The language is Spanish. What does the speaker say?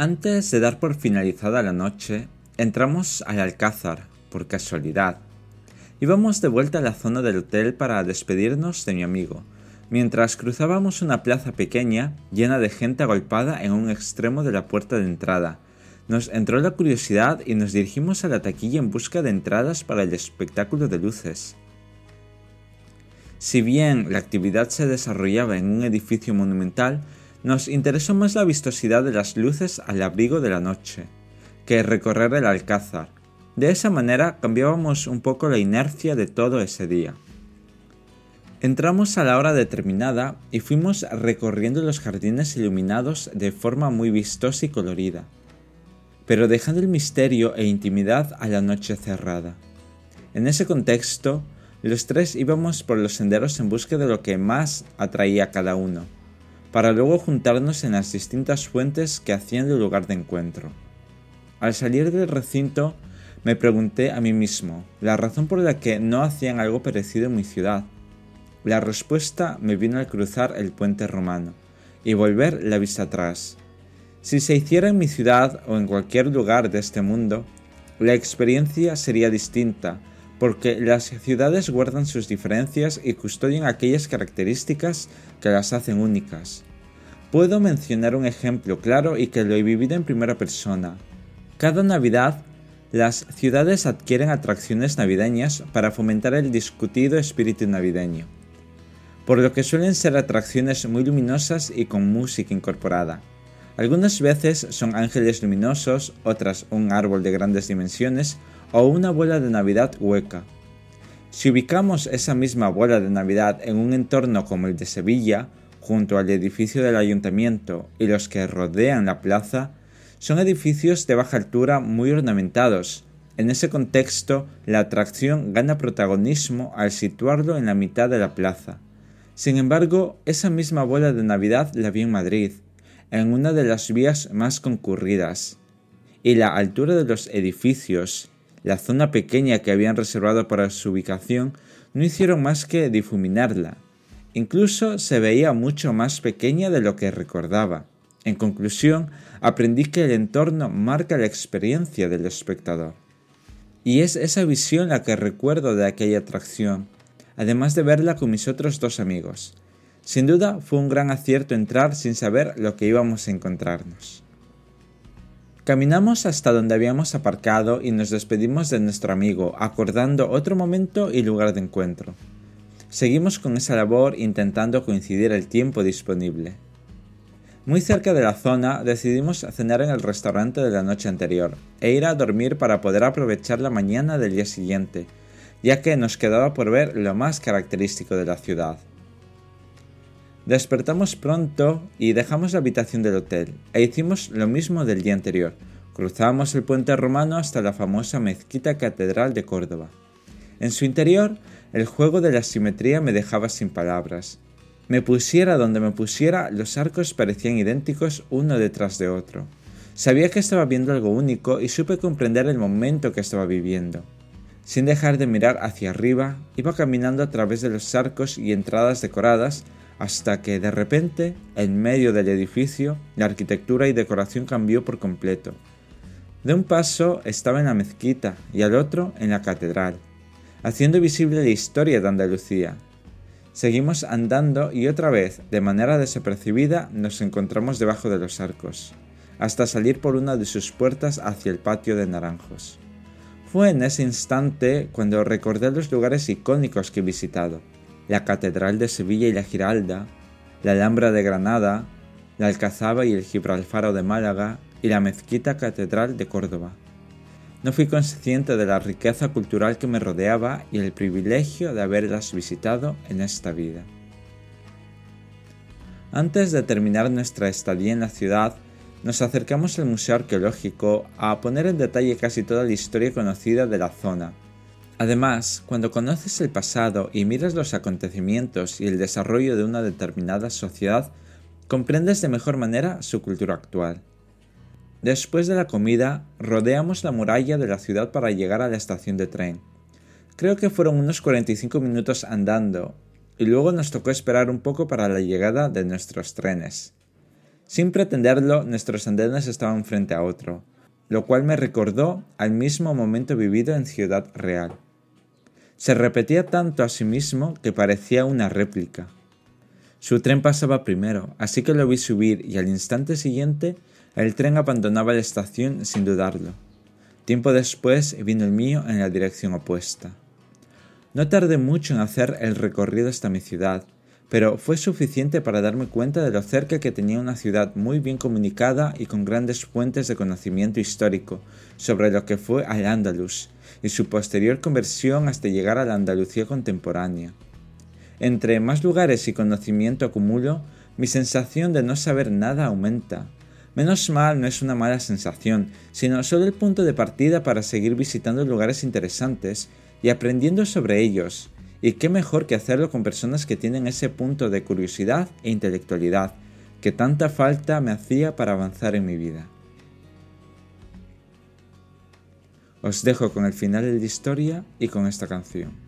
Antes de dar por finalizada la noche, entramos al Alcázar, por casualidad. Íbamos de vuelta a la zona del hotel para despedirnos de mi amigo, mientras cruzábamos una plaza pequeña llena de gente agolpada en un extremo de la puerta de entrada. Nos entró la curiosidad y nos dirigimos a la taquilla en busca de entradas para el espectáculo de luces. Si bien la actividad se desarrollaba en un edificio monumental, nos interesó más la vistosidad de las luces al abrigo de la noche, que recorrer el alcázar. De esa manera cambiábamos un poco la inercia de todo ese día. Entramos a la hora determinada y fuimos recorriendo los jardines iluminados de forma muy vistosa y colorida, pero dejando el misterio e intimidad a la noche cerrada. En ese contexto, los tres íbamos por los senderos en busca de lo que más atraía a cada uno para luego juntarnos en las distintas fuentes que hacían el lugar de encuentro. Al salir del recinto, me pregunté a mí mismo la razón por la que no hacían algo parecido en mi ciudad. La respuesta me vino al cruzar el puente romano y volver la vista atrás. Si se hiciera en mi ciudad o en cualquier lugar de este mundo, la experiencia sería distinta, porque las ciudades guardan sus diferencias y custodian aquellas características que las hacen únicas. Puedo mencionar un ejemplo claro y que lo he vivido en primera persona. Cada Navidad, las ciudades adquieren atracciones navideñas para fomentar el discutido espíritu navideño, por lo que suelen ser atracciones muy luminosas y con música incorporada. Algunas veces son ángeles luminosos, otras un árbol de grandes dimensiones o una bola de Navidad hueca. Si ubicamos esa misma bola de Navidad en un entorno como el de Sevilla, junto al edificio del ayuntamiento y los que rodean la plaza, son edificios de baja altura muy ornamentados. En ese contexto, la atracción gana protagonismo al situarlo en la mitad de la plaza. Sin embargo, esa misma bola de Navidad la vi en Madrid, en una de las vías más concurridas, y la altura de los edificios, la zona pequeña que habían reservado para su ubicación, no hicieron más que difuminarla. Incluso se veía mucho más pequeña de lo que recordaba. En conclusión, aprendí que el entorno marca la experiencia del espectador. Y es esa visión la que recuerdo de aquella atracción, además de verla con mis otros dos amigos. Sin duda fue un gran acierto entrar sin saber lo que íbamos a encontrarnos. Caminamos hasta donde habíamos aparcado y nos despedimos de nuestro amigo, acordando otro momento y lugar de encuentro. Seguimos con esa labor intentando coincidir el tiempo disponible. Muy cerca de la zona decidimos cenar en el restaurante de la noche anterior e ir a dormir para poder aprovechar la mañana del día siguiente, ya que nos quedaba por ver lo más característico de la ciudad. Despertamos pronto y dejamos la habitación del hotel, e hicimos lo mismo del día anterior. Cruzamos el puente romano hasta la famosa mezquita catedral de Córdoba. En su interior, el juego de la simetría me dejaba sin palabras. Me pusiera donde me pusiera, los arcos parecían idénticos uno detrás de otro. Sabía que estaba viendo algo único y supe comprender el momento que estaba viviendo. Sin dejar de mirar hacia arriba, iba caminando a través de los arcos y entradas decoradas hasta que de repente, en medio del edificio, la arquitectura y decoración cambió por completo. De un paso estaba en la mezquita y al otro en la catedral, haciendo visible la historia de Andalucía. Seguimos andando y otra vez, de manera desapercibida, nos encontramos debajo de los arcos, hasta salir por una de sus puertas hacia el patio de naranjos. Fue en ese instante cuando recordé los lugares icónicos que he visitado la Catedral de Sevilla y la Giralda, la Alhambra de Granada, la Alcazaba y el Gibralfaro de Málaga y la Mezquita Catedral de Córdoba. No fui consciente de la riqueza cultural que me rodeaba y el privilegio de haberlas visitado en esta vida. Antes de terminar nuestra estadía en la ciudad, nos acercamos al Museo Arqueológico a poner en detalle casi toda la historia conocida de la zona, Además, cuando conoces el pasado y miras los acontecimientos y el desarrollo de una determinada sociedad, comprendes de mejor manera su cultura actual. Después de la comida, rodeamos la muralla de la ciudad para llegar a la estación de tren. Creo que fueron unos 45 minutos andando, y luego nos tocó esperar un poco para la llegada de nuestros trenes. Sin pretenderlo, nuestros andenes estaban frente a otro, lo cual me recordó al mismo momento vivido en Ciudad Real. Se repetía tanto a sí mismo que parecía una réplica. Su tren pasaba primero, así que lo vi subir y al instante siguiente el tren abandonaba la estación sin dudarlo. Tiempo después vino el mío en la dirección opuesta. No tardé mucho en hacer el recorrido hasta mi ciudad, pero fue suficiente para darme cuenta de lo cerca que tenía una ciudad muy bien comunicada y con grandes fuentes de conocimiento histórico sobre lo que fue al Andalus y su posterior conversión hasta llegar a la Andalucía contemporánea. Entre más lugares y conocimiento acumulo, mi sensación de no saber nada aumenta. Menos mal no es una mala sensación, sino solo el punto de partida para seguir visitando lugares interesantes y aprendiendo sobre ellos. Y qué mejor que hacerlo con personas que tienen ese punto de curiosidad e intelectualidad que tanta falta me hacía para avanzar en mi vida. Os dejo con el final de la historia y con esta canción.